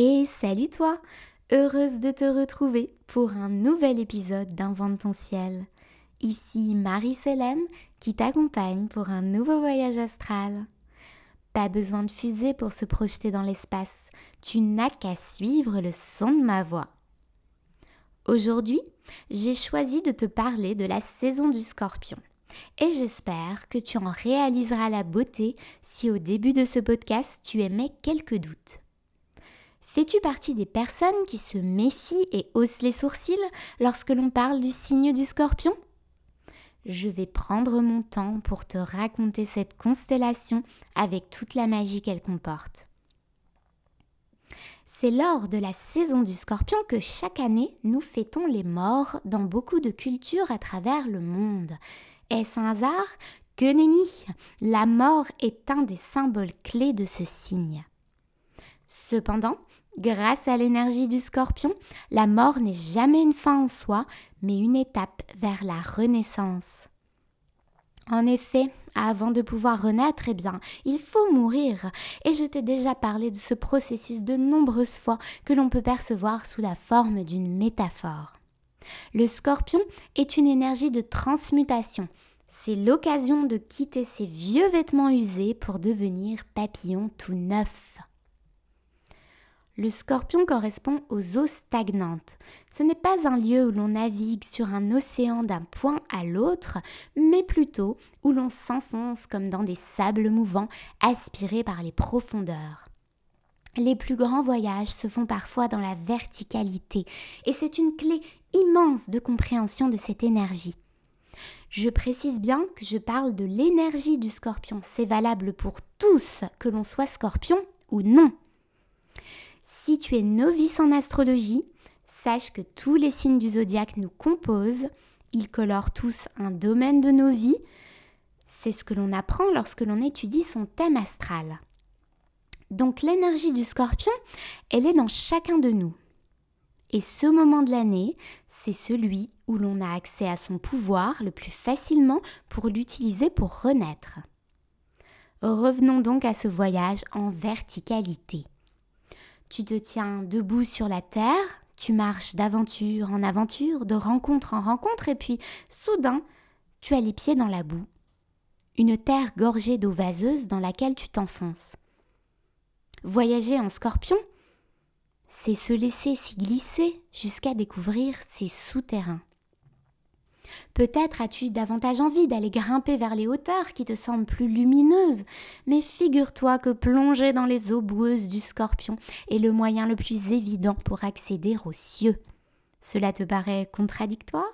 Et salut toi Heureuse de te retrouver pour un nouvel épisode d'Invente ton ciel. Ici Marie-Célène qui t'accompagne pour un nouveau voyage astral. Pas besoin de fusée pour se projeter dans l'espace, tu n'as qu'à suivre le son de ma voix. Aujourd'hui, j'ai choisi de te parler de la saison du scorpion. Et j'espère que tu en réaliseras la beauté si au début de ce podcast tu émets quelques doutes. Fais-tu partie des personnes qui se méfient et haussent les sourcils lorsque l'on parle du signe du scorpion? Je vais prendre mon temps pour te raconter cette constellation avec toute la magie qu'elle comporte. C'est lors de la saison du scorpion que chaque année nous fêtons les morts dans beaucoup de cultures à travers le monde. Est-ce un hasard? Que nenni La mort est un des symboles clés de ce signe. Cependant, Grâce à l'énergie du scorpion, la mort n'est jamais une fin en soi, mais une étape vers la renaissance. En effet, avant de pouvoir renaître, eh bien, il faut mourir. Et je t'ai déjà parlé de ce processus de nombreuses fois que l'on peut percevoir sous la forme d'une métaphore. Le scorpion est une énergie de transmutation. C'est l'occasion de quitter ses vieux vêtements usés pour devenir papillon tout neuf. Le scorpion correspond aux eaux stagnantes. Ce n'est pas un lieu où l'on navigue sur un océan d'un point à l'autre, mais plutôt où l'on s'enfonce comme dans des sables mouvants aspirés par les profondeurs. Les plus grands voyages se font parfois dans la verticalité, et c'est une clé immense de compréhension de cette énergie. Je précise bien que je parle de l'énergie du scorpion. C'est valable pour tous, que l'on soit scorpion ou non. Si tu es novice en astrologie, sache que tous les signes du zodiaque nous composent, ils colorent tous un domaine de nos vies. C'est ce que l'on apprend lorsque l'on étudie son thème astral. Donc l'énergie du scorpion, elle est dans chacun de nous. Et ce moment de l'année, c'est celui où l'on a accès à son pouvoir le plus facilement pour l'utiliser pour renaître. Revenons donc à ce voyage en verticalité. Tu te tiens debout sur la terre, tu marches d'aventure en aventure, de rencontre en rencontre, et puis soudain, tu as les pieds dans la boue. Une terre gorgée d'eau vaseuse dans laquelle tu t'enfonces. Voyager en scorpion, c'est se laisser s'y glisser jusqu'à découvrir ses souterrains. Peut-être as-tu davantage envie d'aller grimper vers les hauteurs qui te semblent plus lumineuses, mais figure-toi que plonger dans les eaux boueuses du scorpion est le moyen le plus évident pour accéder aux cieux. Cela te paraît contradictoire?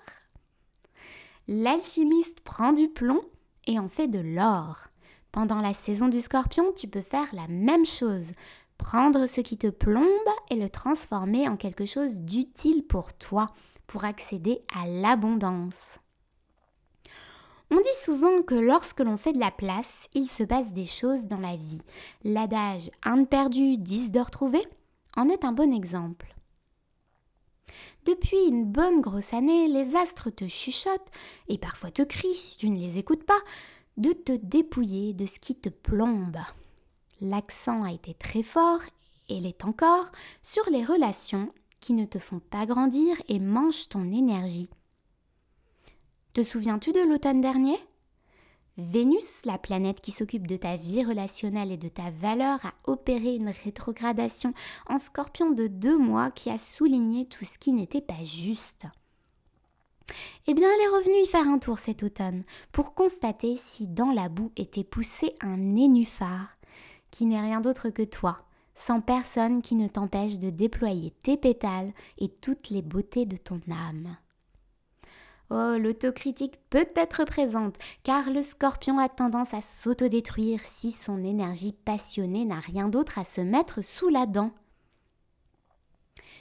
L'alchimiste prend du plomb et en fait de l'or. Pendant la saison du scorpion, tu peux faire la même chose. Prendre ce qui te plombe et le transformer en quelque chose d'utile pour toi pour accéder à l'abondance. On dit souvent que lorsque l'on fait de la place, il se passe des choses dans la vie. L'adage un de perdu, dix de retrouvé en est un bon exemple. Depuis une bonne grosse année, les astres te chuchotent et parfois te crient, si tu ne les écoutes pas, de te dépouiller de ce qui te plombe. L'accent a été très fort, et l'est encore, sur les relations qui ne te font pas grandir et mangent ton énergie. Te souviens-tu de l'automne dernier? Vénus, la planète qui s'occupe de ta vie relationnelle et de ta valeur, a opéré une rétrogradation en scorpion de deux mois qui a souligné tout ce qui n'était pas juste. Eh bien, elle est revenue y faire un tour cet automne pour constater si dans la boue était poussé un nénuphar, qui n'est rien d'autre que toi, sans personne qui ne t'empêche de déployer tes pétales et toutes les beautés de ton âme. Oh, l'autocritique peut être présente, car le scorpion a tendance à s'autodétruire si son énergie passionnée n'a rien d'autre à se mettre sous la dent.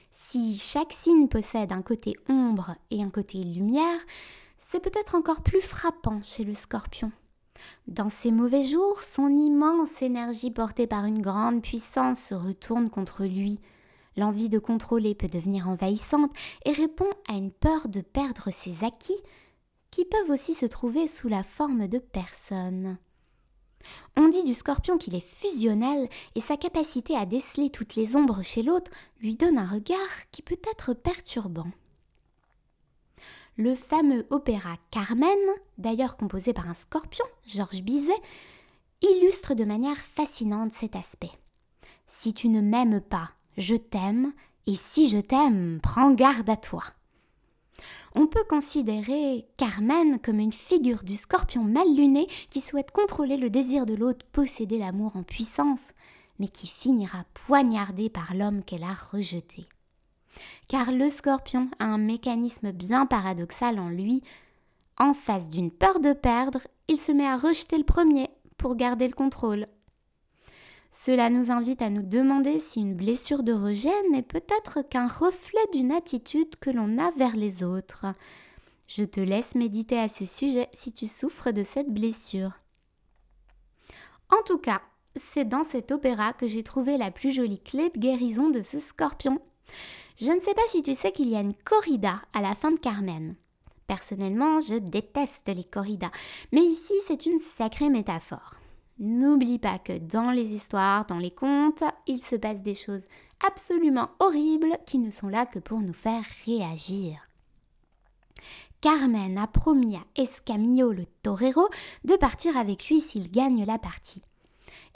Si chaque signe possède un côté ombre et un côté lumière, c'est peut-être encore plus frappant chez le scorpion. Dans ses mauvais jours, son immense énergie portée par une grande puissance se retourne contre lui. L'envie de contrôler peut devenir envahissante et répond à une peur de perdre ses acquis, qui peuvent aussi se trouver sous la forme de personnes. On dit du scorpion qu'il est fusionnel et sa capacité à déceler toutes les ombres chez l'autre lui donne un regard qui peut être perturbant. Le fameux opéra Carmen, d'ailleurs composé par un scorpion, Georges Bizet, illustre de manière fascinante cet aspect. Si tu ne m'aimes pas, je t'aime, et si je t'aime, prends garde à toi. On peut considérer Carmen comme une figure du scorpion mal luné qui souhaite contrôler le désir de l'autre, posséder l'amour en puissance, mais qui finira poignardée par l'homme qu'elle a rejeté. Car le scorpion a un mécanisme bien paradoxal en lui. En face d'une peur de perdre, il se met à rejeter le premier pour garder le contrôle. Cela nous invite à nous demander si une blessure de rejet n'est peut-être qu'un reflet d'une attitude que l'on a vers les autres. Je te laisse méditer à ce sujet si tu souffres de cette blessure. En tout cas, c'est dans cet opéra que j'ai trouvé la plus jolie clé de guérison de ce scorpion. Je ne sais pas si tu sais qu'il y a une corrida à la fin de Carmen. Personnellement, je déteste les corridas, mais ici c'est une sacrée métaphore. N'oublie pas que dans les histoires, dans les contes, il se passe des choses absolument horribles qui ne sont là que pour nous faire réagir. Carmen a promis à Escamillo le torero de partir avec lui s'il gagne la partie.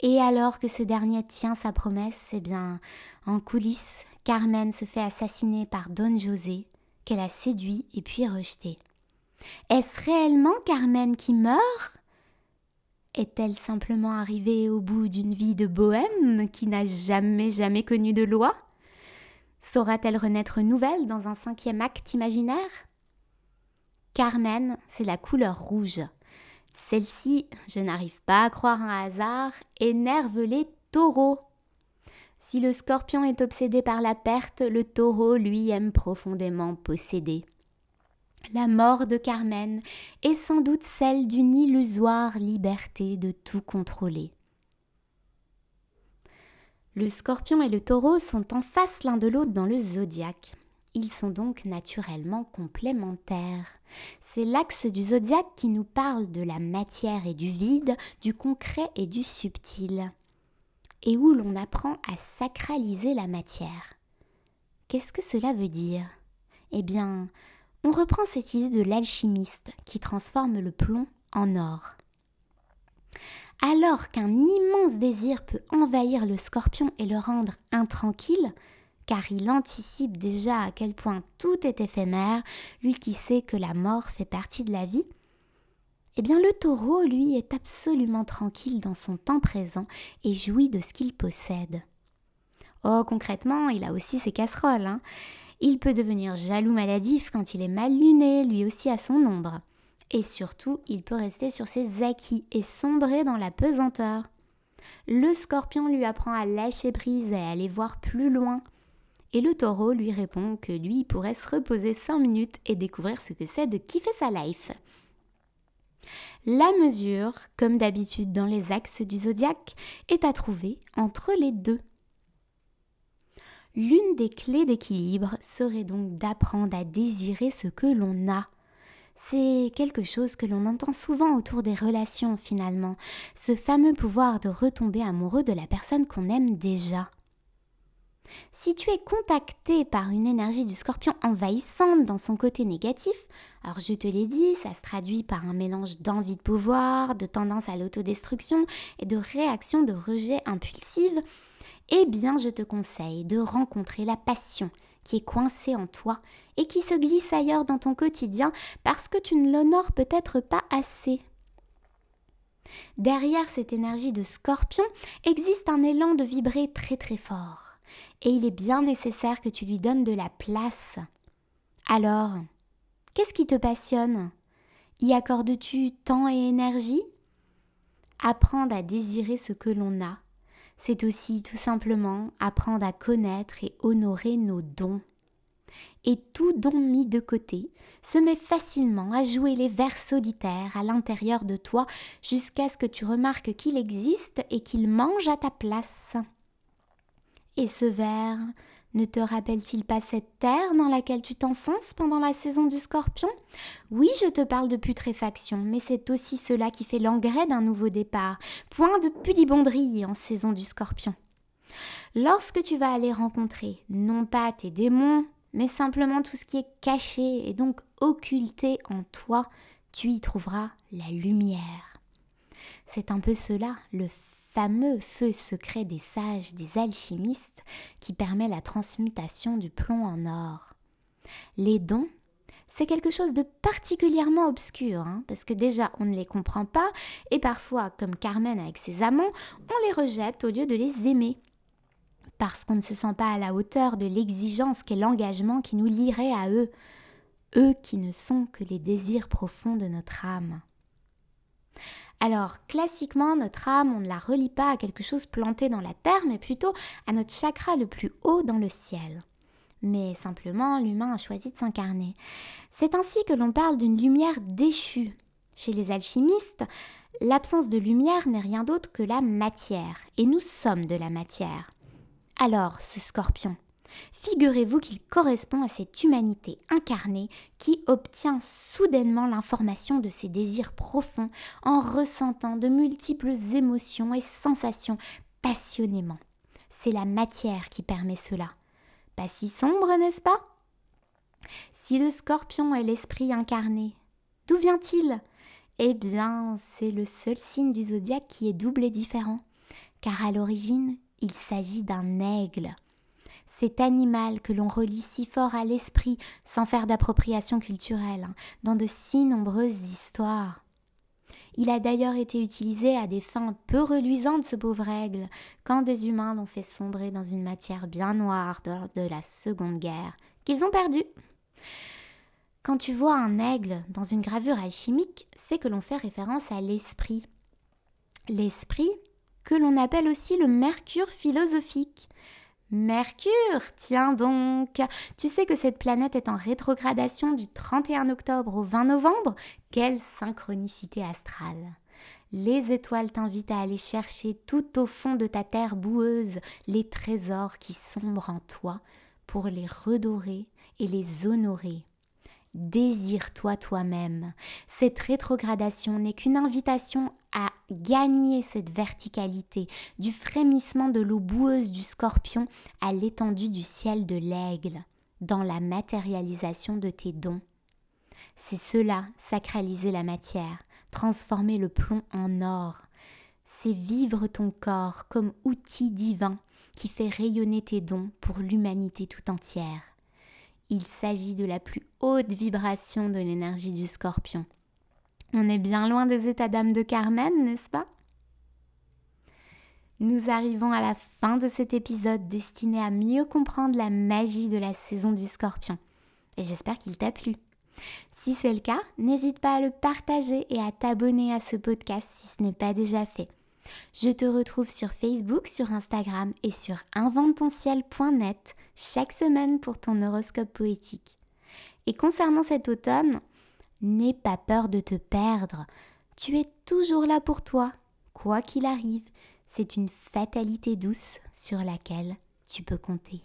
Et alors que ce dernier tient sa promesse, eh bien, en coulisses, Carmen se fait assassiner par Don José, qu'elle a séduit et puis rejeté. Est-ce réellement Carmen qui meurt? Est-elle simplement arrivée au bout d'une vie de bohème qui n'a jamais jamais connu de loi? Saura-t-elle renaître nouvelle dans un cinquième acte imaginaire? Carmen, c'est la couleur rouge. Celle-ci, je n'arrive pas à croire un hasard, énerve les taureaux. Si le scorpion est obsédé par la perte, le taureau, lui, aime profondément posséder. La mort de Carmen est sans doute celle d'une illusoire liberté de tout contrôler. Le scorpion et le taureau sont en face l'un de l'autre dans le zodiaque. Ils sont donc naturellement complémentaires. C'est l'axe du zodiaque qui nous parle de la matière et du vide, du concret et du subtil, et où l'on apprend à sacraliser la matière. Qu'est-ce que cela veut dire? Eh bien, on reprend cette idée de l'alchimiste qui transforme le plomb en or. Alors qu'un immense désir peut envahir le scorpion et le rendre intranquille, car il anticipe déjà à quel point tout est éphémère, lui qui sait que la mort fait partie de la vie, eh bien le taureau, lui, est absolument tranquille dans son temps présent et jouit de ce qu'il possède. Oh, concrètement, il a aussi ses casseroles. Hein. Il peut devenir jaloux maladif quand il est mal luné, lui aussi à son ombre. Et surtout, il peut rester sur ses acquis et sombrer dans la pesanteur. Le scorpion lui apprend à lâcher prise et à aller voir plus loin. Et le taureau lui répond que lui pourrait se reposer cinq minutes et découvrir ce que c'est de kiffer sa life. La mesure, comme d'habitude dans les axes du zodiaque, est à trouver entre les deux. L'une des clés d'équilibre serait donc d'apprendre à désirer ce que l'on a. C'est quelque chose que l'on entend souvent autour des relations finalement, ce fameux pouvoir de retomber amoureux de la personne qu'on aime déjà. Si tu es contacté par une énergie du scorpion envahissante dans son côté négatif, alors je te l'ai dit, ça se traduit par un mélange d'envie de pouvoir, de tendance à l'autodestruction et de réaction de rejet impulsive, eh bien je te conseille de rencontrer la passion qui est coincée en toi et qui se glisse ailleurs dans ton quotidien parce que tu ne l'honores peut-être pas assez. Derrière cette énergie de scorpion existe un élan de vibrer très très fort et il est bien nécessaire que tu lui donnes de la place. Alors, qu'est-ce qui te passionne? Y accordes-tu temps et énergie? Apprendre à désirer ce que l'on a c'est aussi tout simplement apprendre à connaître et honorer nos dons. Et tout don mis de côté se met facilement à jouer les vers solitaires à l'intérieur de toi jusqu'à ce que tu remarques qu'il existe et qu'il mange à ta place. Et ce ver, Ne te rappelle-t-il pas cette terre dans laquelle tu t'enfonces pendant la saison du scorpion? Oui, je te parle de putréfaction, mais c'est aussi cela qui fait l'engrais d'un nouveau départ. Point de pudibonderie en saison du scorpion. Lorsque tu vas aller rencontrer non pas tes démons, mais simplement tout ce qui est caché et donc occulté en toi, tu y trouveras la lumière. C'est un peu cela, le fameux feu secret des sages, des alchimistes, qui permet la transmutation du plomb en or. Les dons, c'est quelque chose de particulièrement obscur, hein, parce que déjà on ne les comprend pas, et parfois, comme Carmen avec ses amants, on les rejette au lieu de les aimer. Parce qu'on ne se sent pas à la hauteur de l'exigence qu'est l'engagement qui nous lierait à eux, eux qui ne sont que les désirs profonds de notre âme. Alors, classiquement, notre âme, on ne la relie pas à quelque chose planté dans la terre, mais plutôt à notre chakra le plus haut dans le ciel. Mais simplement, l'humain a choisi de s'incarner. C'est ainsi que l'on parle d'une lumière déchue. Chez les alchimistes, l'absence de lumière n'est rien d'autre que la matière, et nous sommes de la matière. Alors, ce scorpion, Figurez-vous qu'il correspond à cette humanité incarnée qui obtient soudainement l'information de ses désirs profonds en ressentant de multiples émotions et sensations passionnément. C'est la matière qui permet cela. Pas si sombre, n'est-ce pas? Si le scorpion est l'esprit incarné, d'où vient-il? Eh bien, c'est le seul signe du zodiaque qui est double et différent, car à l'origine, il s'agit d'un aigle cet animal que l'on relie si fort à l'esprit sans faire d'appropriation culturelle, hein, dans de si nombreuses histoires. Il a d'ailleurs été utilisé à des fins peu reluisantes, ce pauvre aigle, quand des humains l'ont fait sombrer dans une matière bien noire lors de la Seconde Guerre, qu'ils ont perdue. Quand tu vois un aigle dans une gravure alchimique, c'est que l'on fait référence à l'esprit. L'esprit, que l'on appelle aussi le mercure philosophique, Mercure, tiens donc. Tu sais que cette planète est en rétrogradation du 31 octobre au 20 novembre? Quelle synchronicité astrale. Les étoiles t'invitent à aller chercher tout au fond de ta terre boueuse les trésors qui sombrent en toi pour les redorer et les honorer. Désire-toi toi-même. Cette rétrogradation n'est qu'une invitation gagner cette verticalité, du frémissement de l'eau boueuse du scorpion à l'étendue du ciel de l'aigle, dans la matérialisation de tes dons. C'est cela, sacraliser la matière, transformer le plomb en or. C'est vivre ton corps comme outil divin qui fait rayonner tes dons pour l'humanité tout entière. Il s'agit de la plus haute vibration de l'énergie du scorpion. On est bien loin des états d'âme de Carmen, n'est-ce pas? Nous arrivons à la fin de cet épisode destiné à mieux comprendre la magie de la saison du scorpion. Et j'espère qu'il t'a plu. Si c'est le cas, n'hésite pas à le partager et à t'abonner à ce podcast si ce n'est pas déjà fait. Je te retrouve sur Facebook, sur Instagram et sur invententiel.net chaque semaine pour ton horoscope poétique. Et concernant cet automne, n'aie pas peur de te perdre. Tu es toujours là pour toi, quoi qu'il arrive. C'est une fatalité douce sur laquelle tu peux compter.